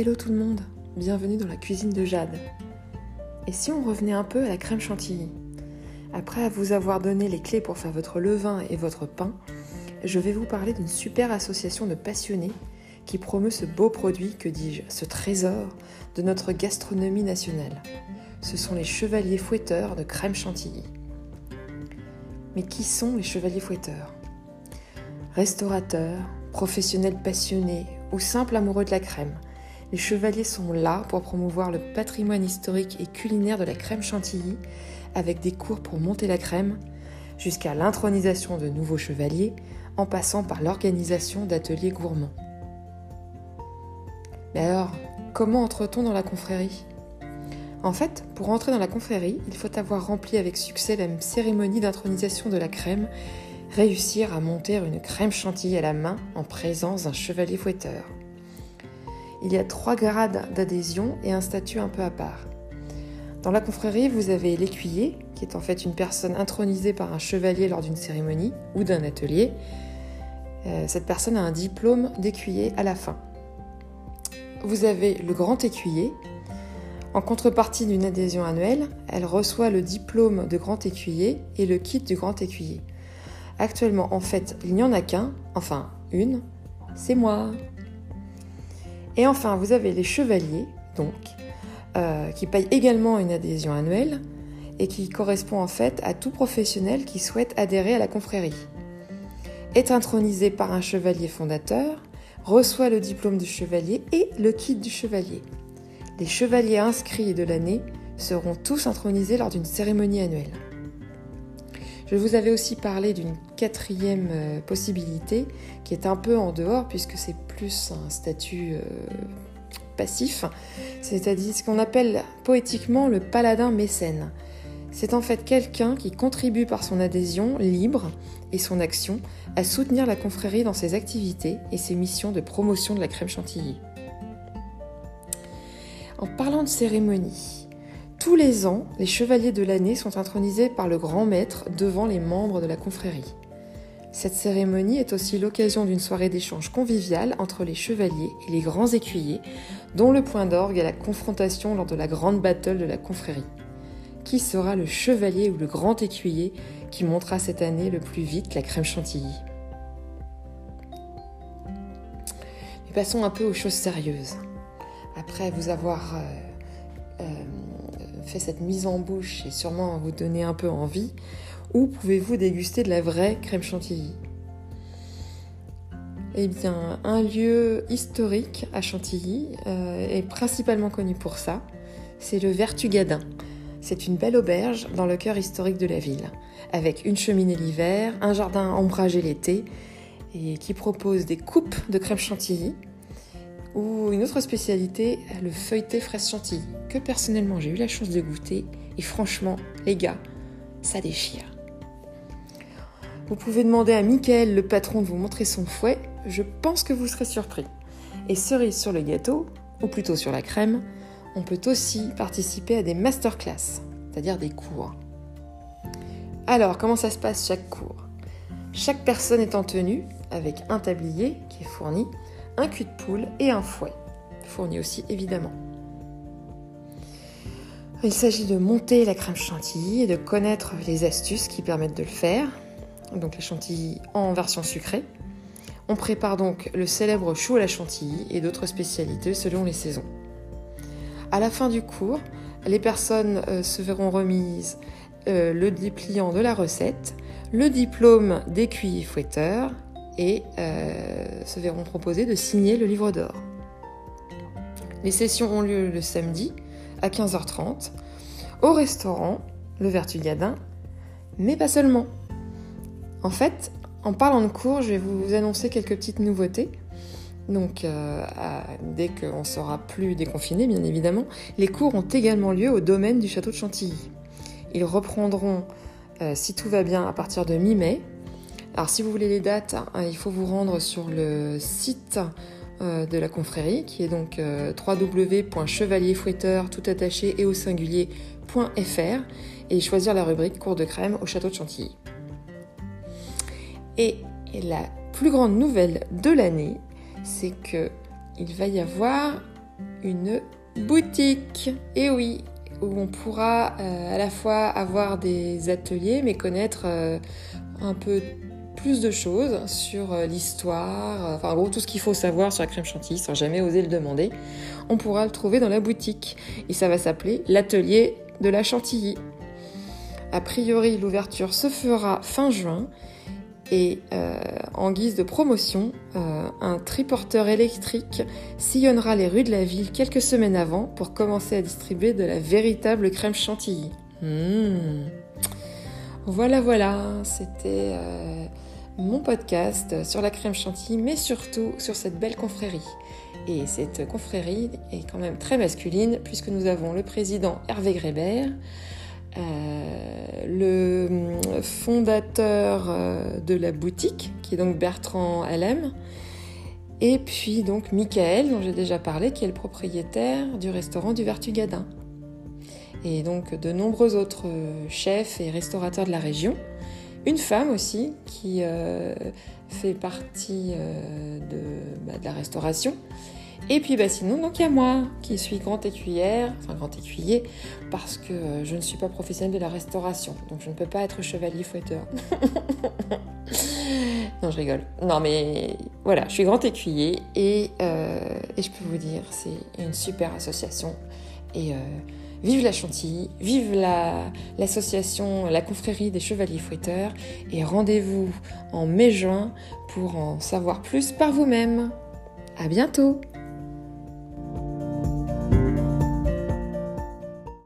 Hello tout le monde, bienvenue dans la cuisine de Jade. Et si on revenait un peu à la crème chantilly? Après vous avoir donné les clés pour faire votre levain et votre pain, je vais vous parler d'une super association de passionnés qui promeut ce beau produit, que dis-je, ce trésor de notre gastronomie nationale. Ce sont les chevaliers fouetteurs de crème chantilly. Mais qui sont les chevaliers fouetteurs? Restaurateurs, professionnels passionnés ou simples amoureux de la crème, les chevaliers sont là pour promouvoir le patrimoine historique et culinaire de la crème chantilly, avec des cours pour monter la crème, jusqu'à l'intronisation de nouveaux chevaliers, en passant par l'organisation d'ateliers gourmands. Mais alors, comment entre-t-on dans la confrérie? En fait, pour entrer dans la confrérie, il faut avoir rempli avec succès la cérémonie d'intronisation de la crème, réussir à monter une crème chantilly à la main en présence d'un chevalier fouetteur il y a trois grades d'adhésion et un statut un peu à part. Dans la confrérie, vous avez l'écuyer, qui est en fait une personne intronisée par un chevalier lors d'une cérémonie ou d'un atelier. Euh, cette personne a un diplôme d'écuyer à la fin. Vous avez le grand écuyer. En contrepartie d'une adhésion annuelle, elle reçoit le diplôme de grand écuyer et le kit du grand écuyer. Actuellement, en fait, il n'y en a qu'un, enfin une, c'est moi. Et enfin, vous avez les chevaliers, donc, euh, qui payent également une adhésion annuelle et qui correspond en fait à tout professionnel qui souhaite adhérer à la confrérie. Est intronisé par un chevalier fondateur, reçoit le diplôme de chevalier et le kit du chevalier. Les chevaliers inscrits de l'année seront tous intronisés lors d'une cérémonie annuelle. Je vous avais aussi parlé d'une quatrième euh, possibilité qui est un peu en dehors puisque c'est plus un statut euh, passif, c'est-à-dire ce qu'on appelle poétiquement le paladin mécène. C'est en fait quelqu'un qui contribue par son adhésion libre et son action à soutenir la confrérie dans ses activités et ses missions de promotion de la crème chantilly. En parlant de cérémonie, tous les ans, les chevaliers de l'année sont intronisés par le grand maître devant les membres de la confrérie. Cette cérémonie est aussi l'occasion d'une soirée d'échange convivial entre les chevaliers et les grands écuyers, dont le point d'orgue est la confrontation lors de la grande battle de la confrérie. Qui sera le chevalier ou le grand écuyer qui montera cette année le plus vite la crème chantilly? Passons un peu aux choses sérieuses. Après vous avoir euh, fait cette mise en bouche et sûrement vous donner un peu envie, où pouvez-vous déguster de la vraie crème chantilly? Eh bien, un lieu historique à Chantilly euh, est principalement connu pour ça, c'est le Vertugadin. C'est une belle auberge dans le cœur historique de la ville, avec une cheminée l'hiver, un jardin ombragé l'été, et qui propose des coupes de crème chantilly, ou une autre spécialité, le feuilleté fraise chantilly, que personnellement j'ai eu la chance de goûter, et franchement, les gars, ça déchire. Vous pouvez demander à Mickaël, le patron, de vous montrer son fouet, je pense que vous serez surpris. Et cerise sur le gâteau, ou plutôt sur la crème, on peut aussi participer à des masterclass, c'est-à-dire des cours. Alors, comment ça se passe chaque cours? Chaque personne est en tenue, avec un tablier qui est fourni, un cul de poule et un fouet, fourni aussi évidemment. Il s'agit de monter la crème chantilly et de connaître les astuces qui permettent de le faire. Donc les chantilly en version sucrée. On prépare donc le célèbre chou à la chantilly et d'autres spécialités selon les saisons. À la fin du cours, les personnes euh, se verront remises euh, le dépliant de la recette, le diplôme d'écuyer fouetteur et euh, se verront proposer de signer le livre d'or. Les sessions ont lieu le samedi à 15h30 au restaurant Le Vertugadin, mais pas seulement. En fait, en parlant de cours, je vais vous annoncer quelques petites nouveautés. Donc, euh, dès qu'on sera plus déconfiné, bien évidemment, les cours ont également lieu au domaine du château de Chantilly. Ils reprendront, euh, si tout va bien, à partir de mi-mai, alors si vous voulez les dates, hein, il faut vous rendre sur le site euh, de la confrérie qui est donc euh, www.chevalierfouetteur tout attaché et au singulier.fr et choisir la rubrique cours de crème au château de Chantilly. Et, la plus grande nouvelle de l'année, c'est que il va y avoir une boutique. Et oui, où on pourra euh, à la fois avoir des ateliers, mais connaître un peu plus de choses sur euh, l'histoire, enfin en gros tout ce qu'il faut savoir sur la crème chantilly sans jamais oser le demander, on pourra le trouver dans la boutique. Et ça va s'appeler l'atelier de la chantilly. A priori, l'ouverture se fera fin juin et euh, en guise de promotion, euh, un triporteur électrique sillonnera les rues de la ville quelques semaines avant pour commencer à distribuer de la véritable crème chantilly. Mmh. Voilà, voilà, c'était euh, mon podcast sur la crème chantilly, mais surtout sur cette belle confrérie. Et cette confrérie est quand même très masculine puisque nous avons le président Hervé Grébert, euh, le fondateur euh, de la boutique, qui est donc Bertrand LM, et puis donc Michael, dont j'ai déjà parlé, qui est le propriétaire du restaurant du Vertugadin. Et donc de nombreux autres chefs et restaurateurs de la région. Une femme aussi qui euh, fait partie bah, de, la restauration et puis bah, sinon, donc il y a moi qui suis grande écuyère, enfin grand écuyer, parce que euh, je ne suis pas professionnelle de la restauration, donc je ne peux pas être chevalier fouetteur. non, je rigole. Non, mais voilà, je suis grand écuyer et, euh, je peux vous dire, c'est une super association. Euh, vive la Chantilly, vive l'association, la, confrérie des chevaliers fouetteurs, et rendez-vous en mai-juin pour en savoir plus par vous-même. À bientôt!